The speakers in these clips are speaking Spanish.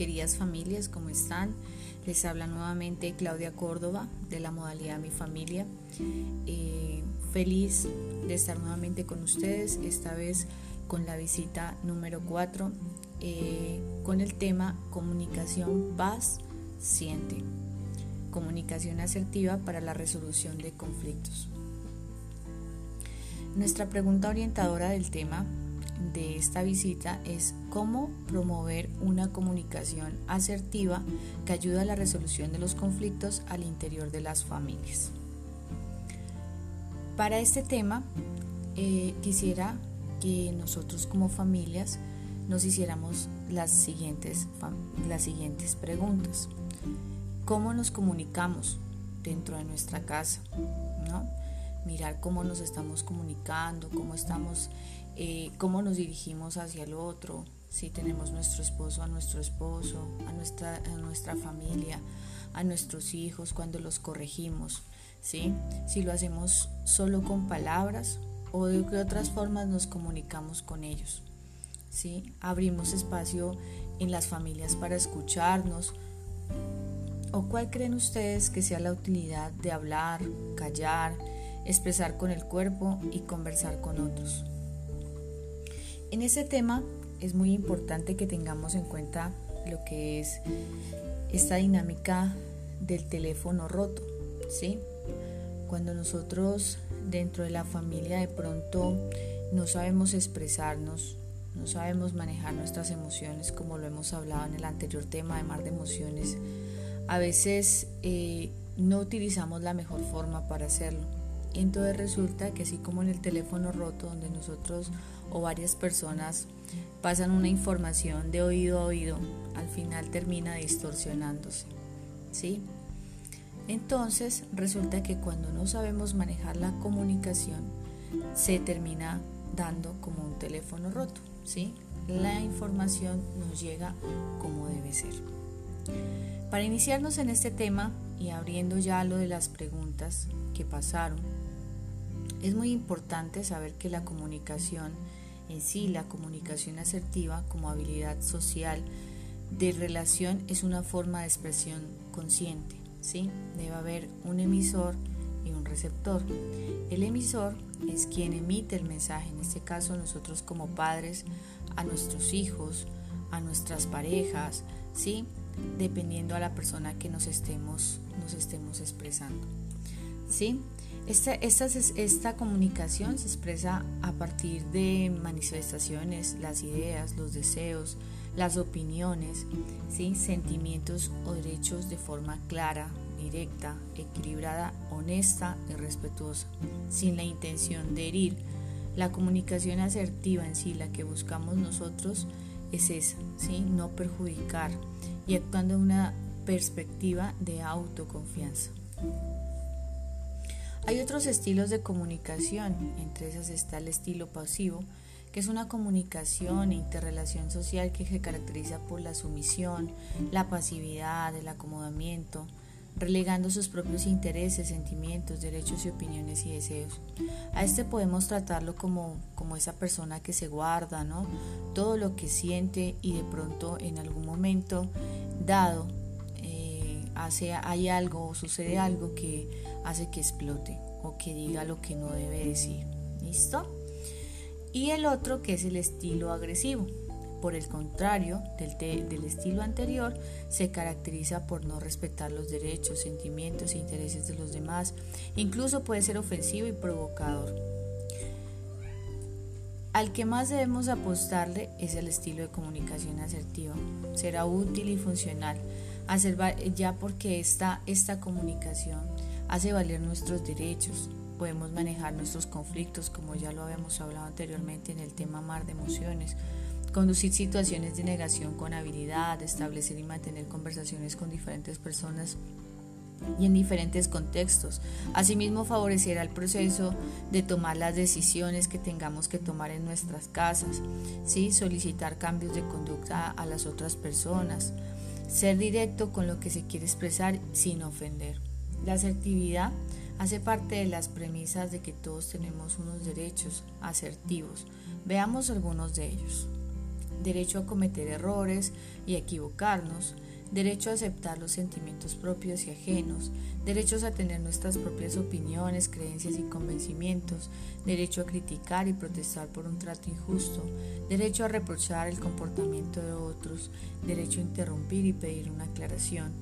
queridas familias, ¿cómo están? Les habla nuevamente Claudia Córdoba de la modalidad Mi Familia. Eh, feliz de estar nuevamente con ustedes, esta vez con la visita número 4, eh, con el tema comunicación paz-siente. Comunicación asertiva para la resolución de conflictos. Nuestra pregunta orientadora del tema de esta visita es cómo promover una comunicación asertiva que ayuda a la resolución de los conflictos al interior de las familias. Para este tema, eh, quisiera que nosotros como familias nos hiciéramos las siguientes, las siguientes preguntas. ¿Cómo nos comunicamos dentro de nuestra casa? Mirar cómo nos estamos comunicando, cómo estamos eh, cómo nos dirigimos hacia el otro, si tenemos nuestro esposo a nuestro esposo, a nuestra, a nuestra familia, a nuestros hijos, cuando los corregimos, ¿sí? si lo hacemos solo con palabras o de qué otras formas nos comunicamos con ellos. ¿sí? Abrimos espacio en las familias para escucharnos. ¿O cuál creen ustedes que sea la utilidad de hablar, callar, expresar con el cuerpo y conversar con otros? En ese tema es muy importante que tengamos en cuenta lo que es esta dinámica del teléfono roto, ¿sí? Cuando nosotros dentro de la familia de pronto no sabemos expresarnos, no sabemos manejar nuestras emociones como lo hemos hablado en el anterior tema de mar de emociones, a veces eh, no utilizamos la mejor forma para hacerlo. Entonces resulta que así como en el teléfono roto donde nosotros o varias personas pasan una información de oído a oído, al final termina distorsionándose. ¿Sí? Entonces resulta que cuando no sabemos manejar la comunicación, se termina dando como un teléfono roto. ¿sí? La información nos llega como debe ser. Para iniciarnos en este tema y abriendo ya lo de las preguntas que pasaron, es muy importante saber que la comunicación en sí, la comunicación asertiva como habilidad social de relación es una forma de expresión consciente. ¿sí? Debe haber un emisor y un receptor. El emisor es quien emite el mensaje, en este caso nosotros como padres, a nuestros hijos, a nuestras parejas, ¿sí? dependiendo a la persona que nos estemos, nos estemos expresando. ¿sí? Esta, esta, comunicación se expresa a partir de manifestaciones, las ideas, los deseos, las opiniones, ¿sí? sentimientos o derechos de forma clara, directa, equilibrada, honesta y respetuosa, sin la intención de herir. La comunicación asertiva en sí, la que buscamos nosotros, es esa, ¿sí? no perjudicar y actuando en una perspectiva de autoconfianza. Hay otros estilos de comunicación, entre esas está el estilo pasivo, que es una comunicación e interrelación social que se caracteriza por la sumisión, la pasividad, el acomodamiento, relegando sus propios intereses, sentimientos, derechos y opiniones y deseos. A este podemos tratarlo como, como esa persona que se guarda, ¿no? Todo lo que siente y de pronto en algún momento dado hay algo o sucede algo que hace que explote o que diga lo que no debe decir. ¿Listo? Y el otro que es el estilo agresivo. Por el contrario del, del estilo anterior, se caracteriza por no respetar los derechos, sentimientos e intereses de los demás. Incluso puede ser ofensivo y provocador. Al que más debemos apostarle es el estilo de comunicación asertiva. Será útil y funcional hacer, ya porque esta, esta comunicación hace valer nuestros derechos, podemos manejar nuestros conflictos, como ya lo habíamos hablado anteriormente en el tema mar de emociones, conducir situaciones de negación con habilidad, establecer y mantener conversaciones con diferentes personas y en diferentes contextos. Asimismo, favorecerá el proceso de tomar las decisiones que tengamos que tomar en nuestras casas, ¿sí? solicitar cambios de conducta a las otras personas, ser directo con lo que se quiere expresar sin ofender. La asertividad hace parte de las premisas de que todos tenemos unos derechos asertivos. Veamos algunos de ellos. derecho a cometer errores y equivocarnos, derecho a aceptar los sentimientos propios y ajenos, derechos a tener nuestras propias opiniones, creencias y convencimientos, derecho a criticar y protestar por un trato injusto, derecho a reprochar el comportamiento de otros, derecho a interrumpir y pedir una aclaración,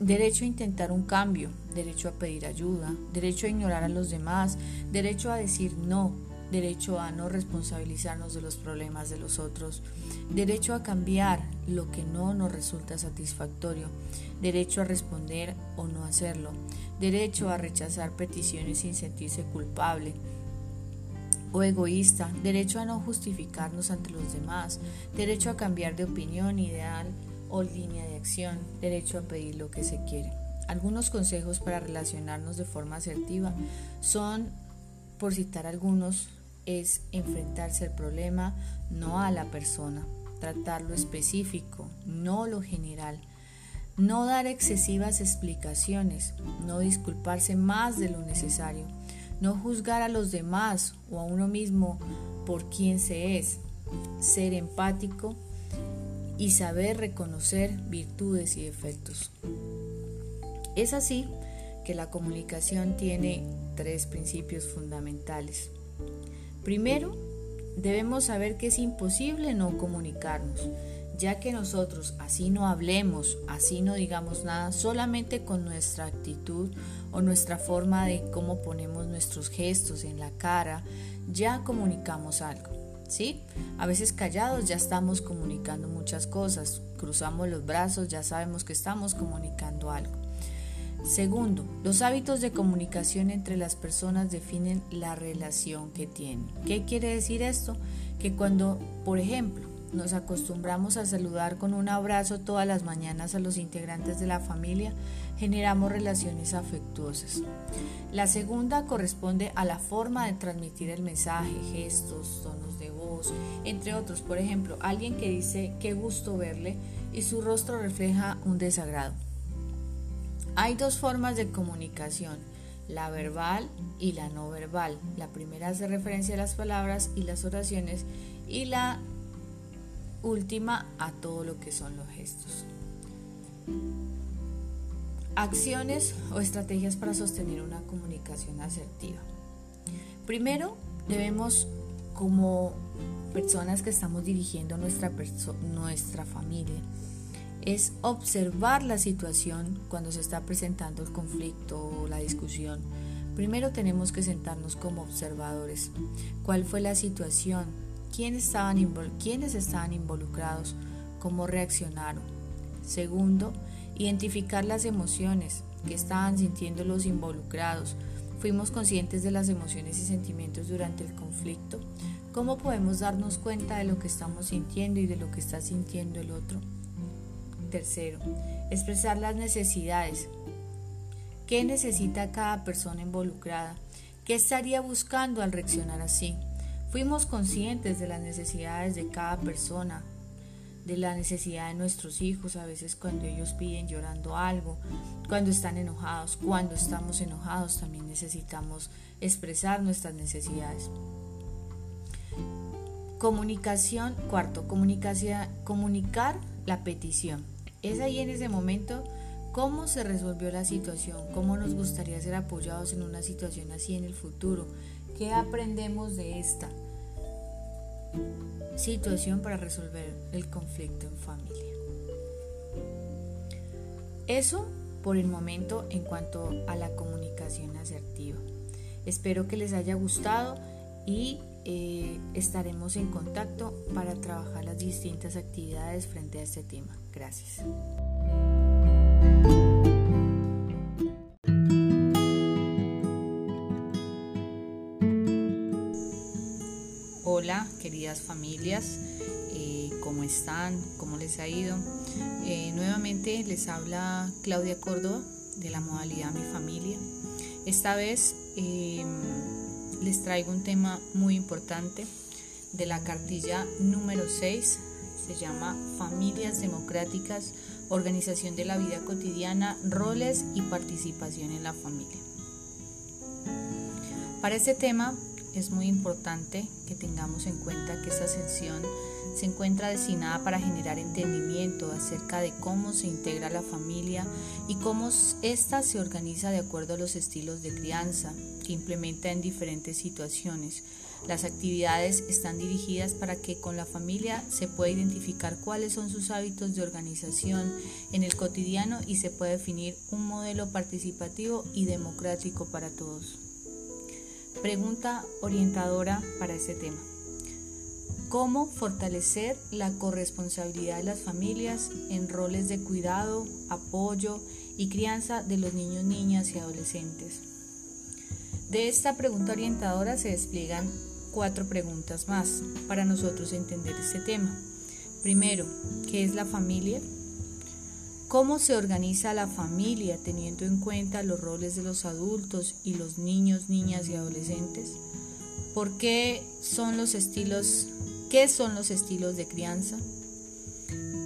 derecho a intentar un cambio, derecho a pedir ayuda, derecho a ignorar a los demás, derecho a decir no, derecho a no responsabilizarnos de los problemas de los otros, derecho a cambiar lo que no nos resulta satisfactorio, derecho a responder o no hacerlo, derecho a rechazar peticiones sin sentirse culpable o egoísta, derecho a no justificarnos ante los demás, derecho a cambiar de opinión, ideal o línea de acción, derecho a pedir lo que se quiere. Algunos consejos para relacionarnos de forma asertiva son, por citar algunos, es enfrentarse al problema, no a la persona, tratar lo específico, no lo general, no dar excesivas explicaciones, no disculparse más de lo necesario, no juzgar a los demás o a uno mismo por quien se es, ser empático y saber reconocer virtudes y defectos. Es así que la comunicación tiene tres principios fundamentales. Primero, debemos saber que es imposible no comunicarnos, ya que nosotros así no hablemos, así no digamos nada, solamente con nuestra actitud o nuestra forma de cómo ponemos nuestros gestos en la cara, ya comunicamos algo. ¿Sí? A veces callados ya estamos comunicando muchas cosas, cruzamos los brazos, ya sabemos que estamos comunicando algo. Segundo, los hábitos de comunicación entre las personas definen la relación que tienen. ¿Qué quiere decir esto? Que cuando, por ejemplo, nos acostumbramos a saludar con un abrazo todas las mañanas a los integrantes de la familia, generamos relaciones afectuosas. La segunda corresponde a la forma de transmitir el mensaje, gestos, tonos de voz, entre otros. Por ejemplo, alguien que dice qué gusto verle y su rostro refleja un desagrado. Hay dos formas de comunicación, la verbal y la no verbal. La primera hace referencia a las palabras y las oraciones y la última a todo lo que son los gestos. Acciones o estrategias para sostener una comunicación asertiva. Primero, debemos como personas que estamos dirigiendo nuestra, nuestra familia, es observar la situación cuando se está presentando el conflicto o la discusión. Primero tenemos que sentarnos como observadores. ¿Cuál fue la situación? ¿Quiénes estaban, ¿Quiénes estaban involucrados? ¿Cómo reaccionaron? Segundo, identificar las emociones que estaban sintiendo los involucrados. ¿Fuimos conscientes de las emociones y sentimientos durante el conflicto? ¿Cómo podemos darnos cuenta de lo que estamos sintiendo y de lo que está sintiendo el otro? Tercero, expresar las necesidades. ¿Qué necesita cada persona involucrada? ¿Qué estaría buscando al reaccionar así? Fuimos conscientes de las necesidades de cada persona, de la necesidad de nuestros hijos, a veces cuando ellos piden llorando algo, cuando están enojados, cuando estamos enojados también necesitamos expresar nuestras necesidades. Comunicación, cuarto, comunicar la petición. Es ahí en ese momento cómo se resolvió la situación, cómo nos gustaría ser apoyados en una situación así en el futuro, qué aprendemos de esta situación para resolver el conflicto en familia. Eso por el momento en cuanto a la comunicación asertiva. Espero que les haya gustado y eh, estaremos en contacto para trabajar las distintas actividades frente a este tema. Gracias. Hola, queridas familias, eh, ¿cómo están? ¿Cómo les ha ido? Eh, nuevamente les habla Claudia Córdoba de la modalidad Mi Familia. Esta vez em, les traigo un tema muy importante de la cartilla número 6 se llama Familias Democráticas, Organización de la Vida Cotidiana, Roles y Participación en la Familia. Para este tema es muy importante que tengamos en cuenta que esta sesión se encuentra destinada para generar entendimiento acerca de cómo se integra la familia y cómo ésta se organiza de acuerdo a los estilos de crianza que implementa en diferentes situaciones. Las actividades están dirigidas para que con la familia se pueda identificar cuáles son sus hábitos de organización en el cotidiano y se pueda definir un modelo participativo y democrático para todos. Pregunta orientadora para este tema. ¿Cómo fortalecer la corresponsabilidad de las familias en roles de cuidado, apoyo y crianza de los niños, niñas y adolescentes? De esta pregunta orientadora se despliegan cuatro preguntas más para nosotros entender este tema. Primero, ¿qué es la familia? ¿Cómo se organiza la familia teniendo en cuenta los roles de los adultos y los niños, niñas y adolescentes? ¿Por qué son los estilos, qué son los estilos de crianza?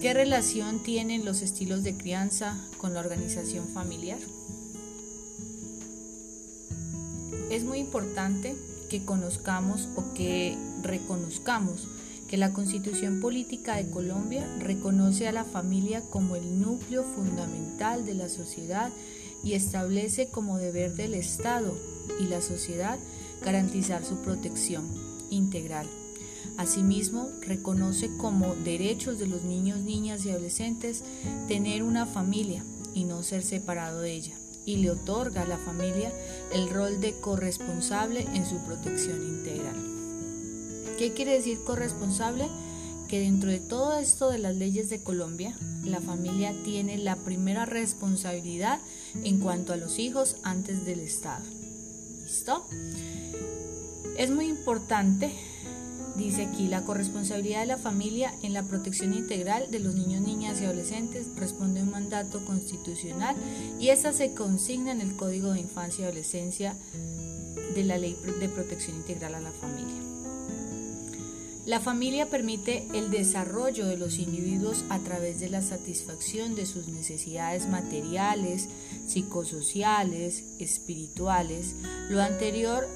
¿Qué relación tienen los estilos de crianza con la organización familiar? Es muy importante que conozcamos o que reconozcamos que la Constitución Política de Colombia reconoce a la familia como el núcleo fundamental de la sociedad y establece como deber del Estado y la sociedad garantizar su protección integral. Asimismo, reconoce como derechos de los niños, niñas y adolescentes tener una familia y no ser separado de ella, y le otorga a la familia el rol de corresponsable en su protección integral. ¿Qué quiere decir corresponsable? Que dentro de todo esto de las leyes de Colombia, la familia tiene la primera responsabilidad en cuanto a los hijos antes del Estado. ¿Listo? Es muy importante, dice aquí, la corresponsabilidad de la familia en la protección integral de los niños, niñas y adolescentes responde a un mandato constitucional y esa se consigna en el Código de Infancia y Adolescencia de la Ley de Protección Integral a la Familia. La familia permite el desarrollo de los individuos a través de la satisfacción de sus necesidades materiales, psicosociales, espirituales. Lo anterior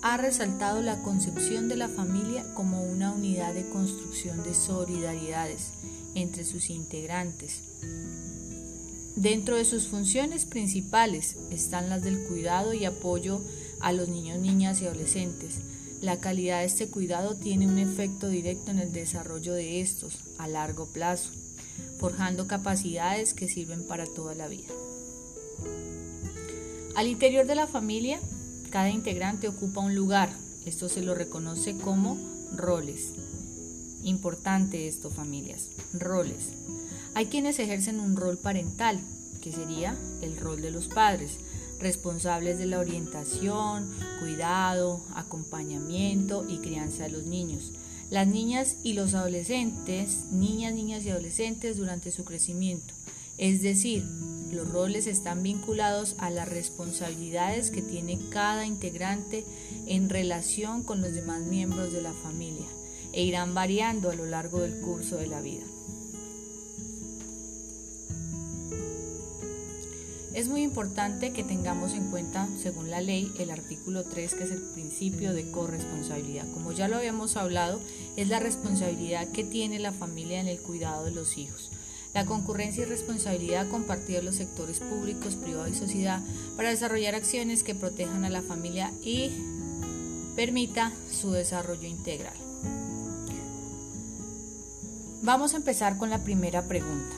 ha resaltado la concepción de la familia como una unidad de construcción de solidaridades entre sus integrantes. Dentro de sus funciones principales están las del cuidado y apoyo a los niños, niñas y adolescentes, la calidad de este cuidado tiene un efecto directo en el desarrollo de estos a largo plazo, forjando capacidades que sirven para toda la vida. Al interior de la familia, cada integrante ocupa un lugar. Esto se lo reconoce como roles. Importante esto, familias. Roles. Hay quienes ejercen un rol parental, que sería el rol de los padres responsables de la orientación, cuidado, acompañamiento y crianza de los niños. Las niñas y los adolescentes, niñas, niñas y adolescentes durante su crecimiento. Es decir, los roles están vinculados a las responsabilidades que tiene cada integrante en relación con los demás miembros de la familia e irán variando a lo largo del curso de la vida. Es muy importante que tengamos en cuenta, según la ley, el artículo 3, que es el principio de corresponsabilidad. Como ya lo habíamos hablado, es la responsabilidad que tiene la familia en el cuidado de los hijos. La concurrencia y responsabilidad compartida de los sectores públicos, privados y sociedad para desarrollar acciones que protejan a la familia y permita su desarrollo integral. Vamos a empezar con la primera pregunta.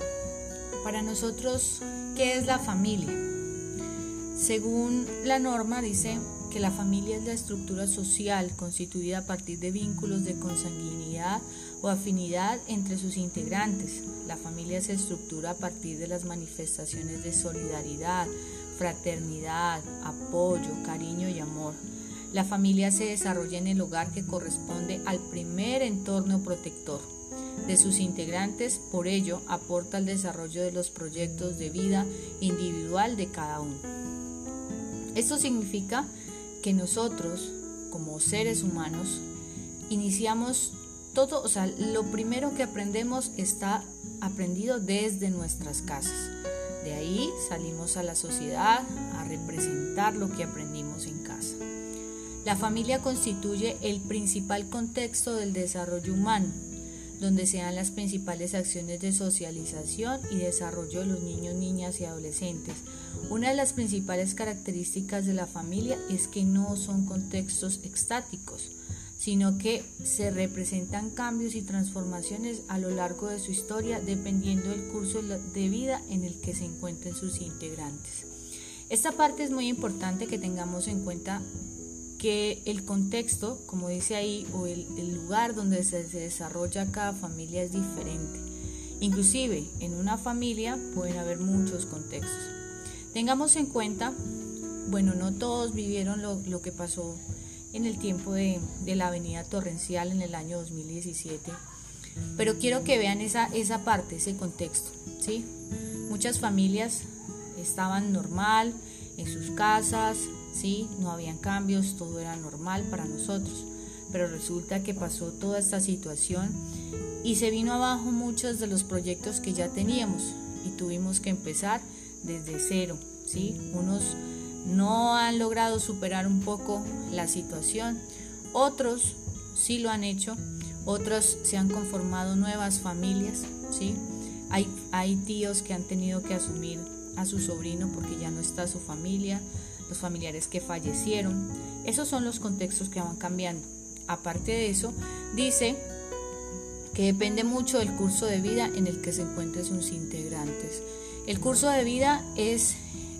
Para nosotros, ¿Qué es la familia? Según la norma dice que la familia es la estructura social constituida a partir de vínculos de consanguinidad o afinidad entre sus integrantes. La familia se estructura a partir de las manifestaciones de solidaridad, fraternidad, apoyo, cariño y amor. La familia se desarrolla en el hogar que corresponde al primer entorno protector de sus integrantes, por ello aporta al desarrollo de los proyectos de vida individual de cada uno. Esto significa que nosotros, como seres humanos, iniciamos todo, o sea, lo primero que aprendemos está aprendido desde nuestras casas. De ahí salimos a la sociedad a representar lo que aprendimos en casa. La familia constituye el principal contexto del desarrollo humano, donde se dan las principales acciones de socialización y desarrollo de los niños, niñas y adolescentes. Una de las principales características de la familia es que no son contextos estáticos, sino que se representan cambios y transformaciones a lo largo de su historia dependiendo del curso de vida en el que se encuentren sus integrantes. Esta parte es muy importante que tengamos en cuenta que el contexto, como dice ahí, o el, lugar donde se, desarrolla cada familia es diferente. Inclusive en una familia pueden haber muchos contextos. Tengamos en cuenta, bueno, no todos vivieron lo, que pasó en el tiempo de, la avenida torrencial en el año 2017, pero quiero que vean esa, esa parte, ese contexto. ¿sí? Muchas familias estaban normal en sus casas, No habían cambios, todo era normal para nosotros. Pero resulta que pasó toda esta situación y se vino abajo muchos de los proyectos que ya teníamos y tuvimos que empezar desde cero, ¿sí? Unos no han logrado superar un poco la situación, otros sí lo han hecho, otros se han conformado nuevas familias, ¿sí? Hay, hay tíos que han tenido que asumir a su sobrino porque ya no está su familia, los familiares que fallecieron. Esos son los contextos que van cambiando. Aparte de eso, dice que depende mucho del curso de vida en el que se encuentren sus integrantes. El curso de vida es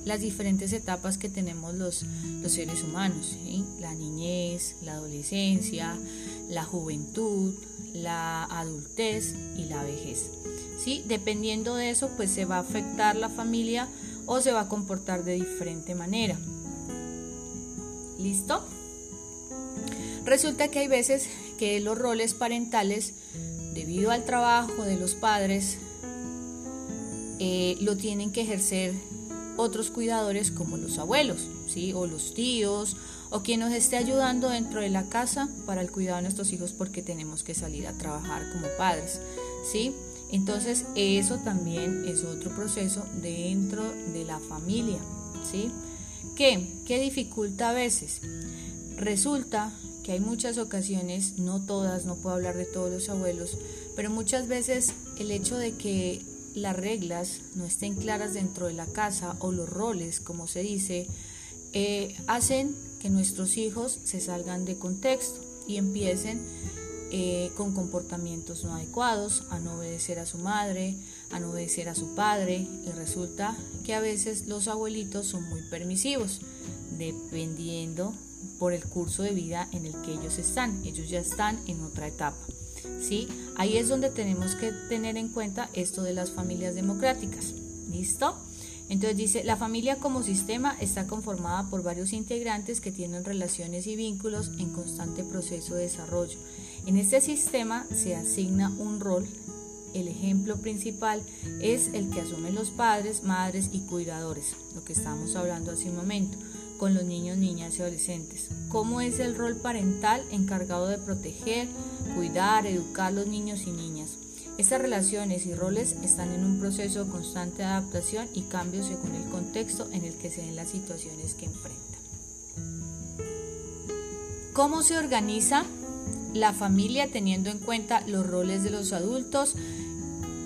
las diferentes etapas que tenemos los, los seres humanos, la niñez, la adolescencia, la juventud, la adultez y la vejez. ¿sí? Dependiendo de eso, pues se va a afectar la familia o se va a comportar de diferente manera. ¿Listo? Resulta que hay veces que los roles parentales, debido al trabajo de los padres, eh, lo tienen que ejercer otros cuidadores como los abuelos, ¿sí? O los tíos, o quien nos esté ayudando dentro de la casa para el cuidado de nuestros hijos porque tenemos que salir a trabajar como padres, ¿sí? Entonces, eso también es otro proceso dentro de la familia, ¿sí? ¿Qué? ¿Qué dificulta a veces? Resulta que hay muchas ocasiones, no todas, no puedo hablar de todos los abuelos, pero muchas veces el hecho de que las reglas no estén claras dentro de la casa o los roles, como se dice, eh, hacen que nuestros hijos se salgan de contexto y empiecen eh, con comportamientos no adecuados, a no obedecer a su madre, a no obedecer a su padre y resulta que a veces los abuelitos son muy permisivos, dependiendo por el curso de vida en el que ellos están. Ellos ya están en otra etapa. ¿sí? Ahí es donde tenemos que tener en cuenta esto de las familias democráticas. ¿Listo? Entonces dice, la familia como sistema está conformada por varios integrantes que tienen relaciones y vínculos en constante proceso de desarrollo. En este sistema se asigna un rol el ejemplo principal es el que asumen los padres, madres y cuidadores, lo que estábamos hablando hace un momento, con los niños, niñas y adolescentes. ¿Cómo es el rol parental encargado de proteger, cuidar, educar a los niños y niñas? Estas relaciones y roles están en un proceso constante de adaptación y cambio según el contexto en el que se den las situaciones que enfrentan. ¿Cómo se organiza la familia teniendo en cuenta los roles de los adultos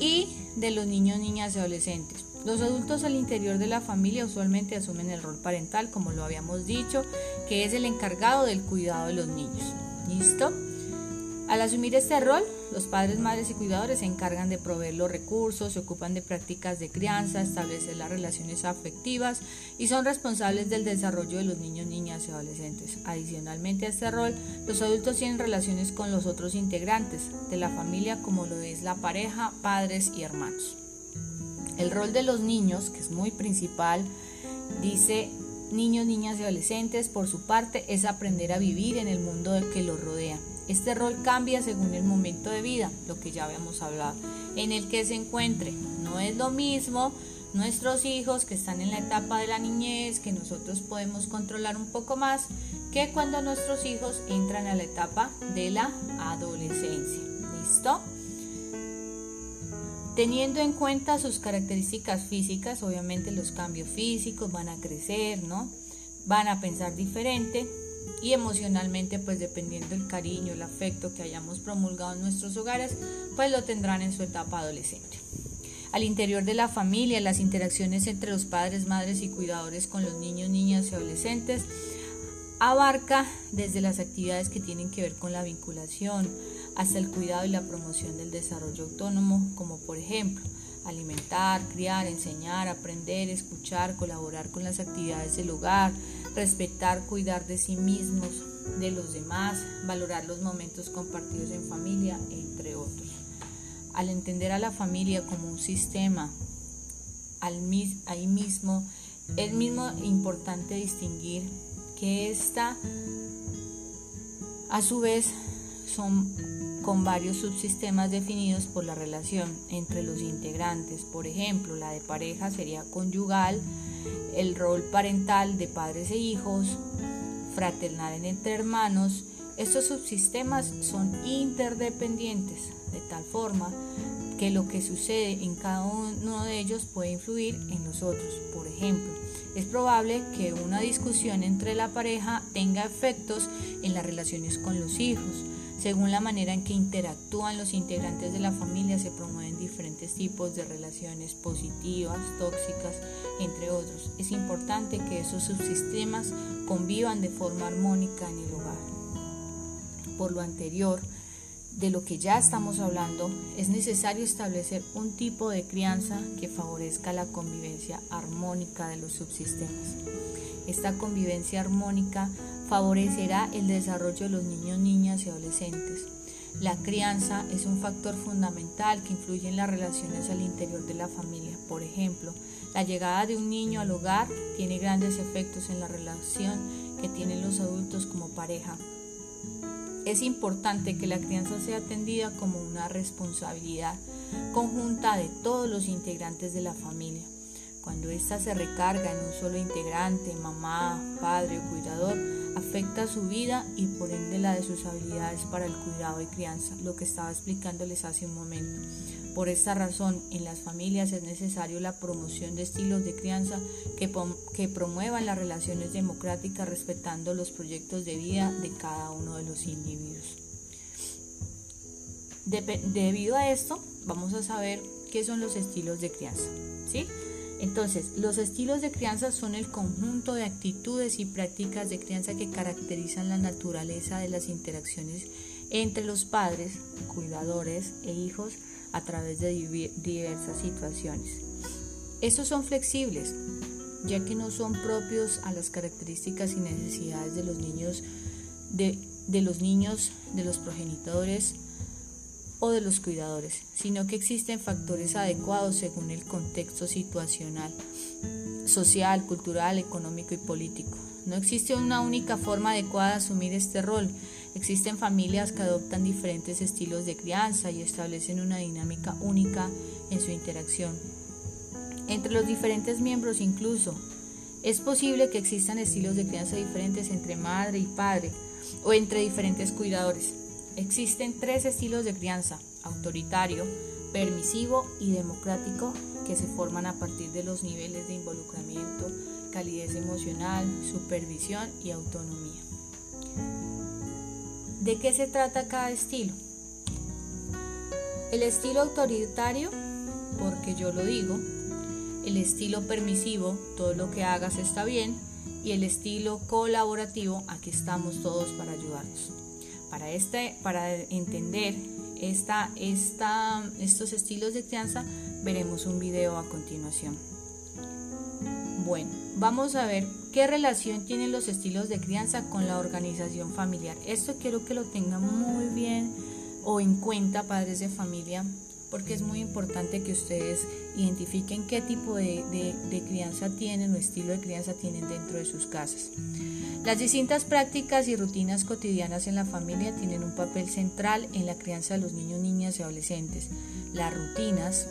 y de los niños, niñas y adolescentes. Los adultos al interior de la familia usualmente asumen el rol parental, como lo habíamos dicho, que es el encargado del cuidado de los niños. ¿Listo? Al asumir este rol, los padres, madres y cuidadores se encargan de proveer los recursos, se ocupan de prácticas de crianza, establecer las relaciones afectivas y son responsables del desarrollo de los niños, niñas y adolescentes. Adicionalmente a este rol, los adultos tienen relaciones con los otros integrantes de la familia como lo es la pareja, padres y hermanos. El rol de los niños, que es muy principal, dice niños, niñas y adolescentes, por su parte, es aprender a vivir en el mundo que los rodea este rol cambia según el momento de vida, lo que ya habíamos hablado, en el que se encuentre. No es lo mismo nuestros hijos que están en la etapa de la niñez, que nosotros podemos controlar un poco más, que cuando nuestros hijos entran a la etapa de la adolescencia. ¿Listo? Teniendo en cuenta sus características físicas, obviamente los cambios físicos van a crecer, ¿no? Van a pensar diferente, y emocionalmente pues dependiendo del cariño, el afecto que hayamos promulgado en nuestros hogares, pues lo tendrán en su etapa adolescente. Al interior de la familia, las interacciones entre los padres, madres y cuidadores con los niños, niñas y adolescentes abarca desde las actividades que tienen que ver con la vinculación hasta el cuidado y la promoción del desarrollo autónomo, como por ejemplo alimentar, criar, enseñar, aprender, escuchar, colaborar con las actividades del hogar, respetar, cuidar de sí mismos, de los demás, valorar los momentos compartidos en familia, entre otros. Al entender a la familia como un sistema, al, ahí mismo es mismo importante distinguir que esta a su vez son con varios subsistemas definidos por la relación entre los integrantes. Por ejemplo, la de pareja sería conyugal, el rol parental de padres e hijos, fraternal entre hermanos. Estos subsistemas son interdependientes, de tal forma que lo que sucede en cada uno de ellos puede influir en los otros. Por ejemplo, es probable que una discusión entre la pareja tenga efectos en las relaciones con los hijos según la manera en que interactúan los integrantes de la familia se promueven diferentes tipos de relaciones positivas, tóxicas, entre otros. Es importante que esos subsistemas convivan de forma armónica en el hogar. Por lo anterior, de lo que ya estamos hablando, es necesario establecer un tipo de crianza que favorezca la convivencia armónica de los subsistemas. Esta convivencia armónica favorecerá el desarrollo de los niños, niñas y adolescentes. La crianza es un factor fundamental que influye en las relaciones al interior de la familia. Por ejemplo, la llegada de un niño al hogar tiene grandes efectos en la relación que tienen los adultos como pareja. Es importante que la crianza sea atendida como una responsabilidad conjunta de todos los integrantes de la familia. Cuando ésta se recarga en un solo integrante, mamá, padre o cuidador, afecta su vida y por ende la de sus habilidades para el cuidado y crianza, lo que estaba explicándoles hace un momento. Por esta razón, en las familias es necesario la promoción de estilos de crianza que, que promuevan las relaciones democráticas respetando los proyectos de vida de cada uno de los individuos. debido a esto, vamos a saber qué son los estilos de crianza. ¿sí? Entonces, los estilos de crianza son el conjunto de actitudes y prácticas de crianza que caracterizan la naturaleza de las interacciones entre los padres, cuidadores e hijos a través de diversas situaciones. Estos son flexibles, ya que no son propios a las características y necesidades de los niños, de, los niños, de los progenitores, o de los cuidadores, sino que existen factores adecuados según el contexto situacional, social, cultural, económico y político. No existe una única forma adecuada de asumir este rol. Existen familias que adoptan diferentes estilos de crianza y establecen una dinámica única en su interacción. Entre los diferentes miembros incluso, es posible que existan estilos de crianza diferentes entre madre y padre o entre diferentes cuidadores. Existen tres estilos de crianza, autoritario, permisivo y democrático, que se forman a partir de los niveles de involucramiento, calidez emocional, supervisión y autonomía. ¿De qué se trata cada estilo? El estilo autoritario, porque yo lo digo, el estilo permisivo, todo lo que hagas está bien, y el estilo colaborativo, aquí estamos todos para ayudarnos. Para, este, para entender esta, esta, estos estilos de crianza, veremos un video a continuación. Bueno, vamos a ver qué relación tienen los estilos de crianza con la organización familiar. Esto quiero que lo tengan muy bien o en cuenta, padres de familia, porque es muy importante que ustedes identifiquen qué tipo de, crianza tienen o estilo de crianza tienen dentro de sus casas. Las distintas prácticas y rutinas cotidianas en la familia tienen un papel central en la crianza de los niños, niñas y adolescentes. Las rutinas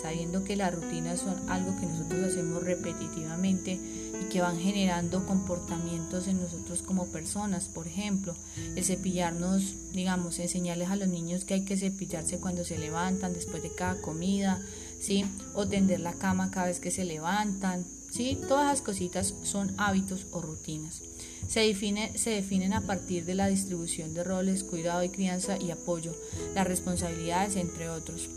sabiendo que las rutinas son algo que nosotros hacemos repetitivamente y que van generando comportamientos en nosotros como personas. Por ejemplo, el cepillarnos, digamos, enseñarles a los niños que hay que cepillarse cuando se levantan después de cada comida, ¿sí? O tender la cama cada vez que se levantan, ¿sí? Todas las cositas son hábitos o rutinas. se, define, se definen a partir de la distribución de roles, cuidado y crianza y apoyo, las responsabilidades, entre otros.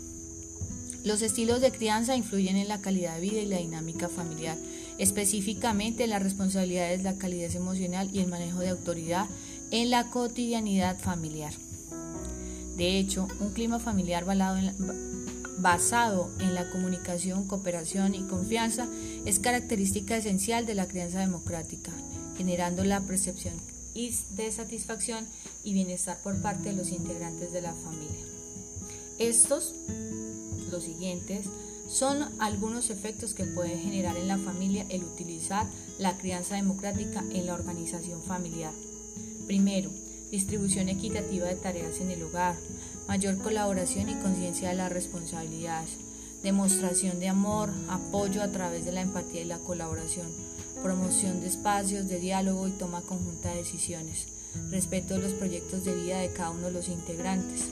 Los estilos de crianza influyen en la calidad de vida y la dinámica familiar, específicamente en las responsabilidades, la calidez emocional y el manejo de autoridad en la cotidianidad familiar. De hecho, un clima familiar basado en la comunicación, cooperación y confianza es característica esencial de la crianza democrática, generando la percepción de satisfacción y bienestar por parte de los integrantes de la familia. Estos los siguientes son algunos efectos que puede generar en la familia el utilizar la crianza democrática en la organización familiar. Primero, distribución equitativa de tareas en el hogar, mayor colaboración y conciencia de las responsabilidades, demostración de amor, apoyo a través de la empatía y la colaboración, promoción de espacios de diálogo y toma conjunta de decisiones, respeto de los proyectos de vida de cada uno de los integrantes,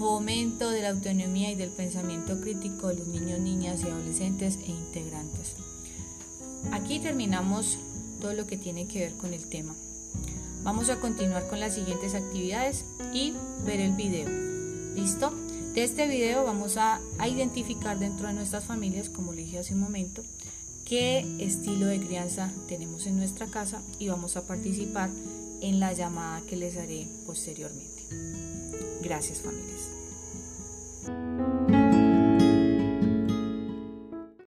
fomento de la autonomía y del pensamiento crítico de los niños, niñas y adolescentes e integrantes. Aquí terminamos todo lo que tiene que ver con el tema. Vamos a continuar con las siguientes actividades y ver el video. ¿Listo? De este video vamos a, identificar dentro de nuestras familias, como le dije hace un momento, qué estilo de crianza tenemos en nuestra casa y vamos a participar en la llamada que les haré posteriormente. Gracias familias.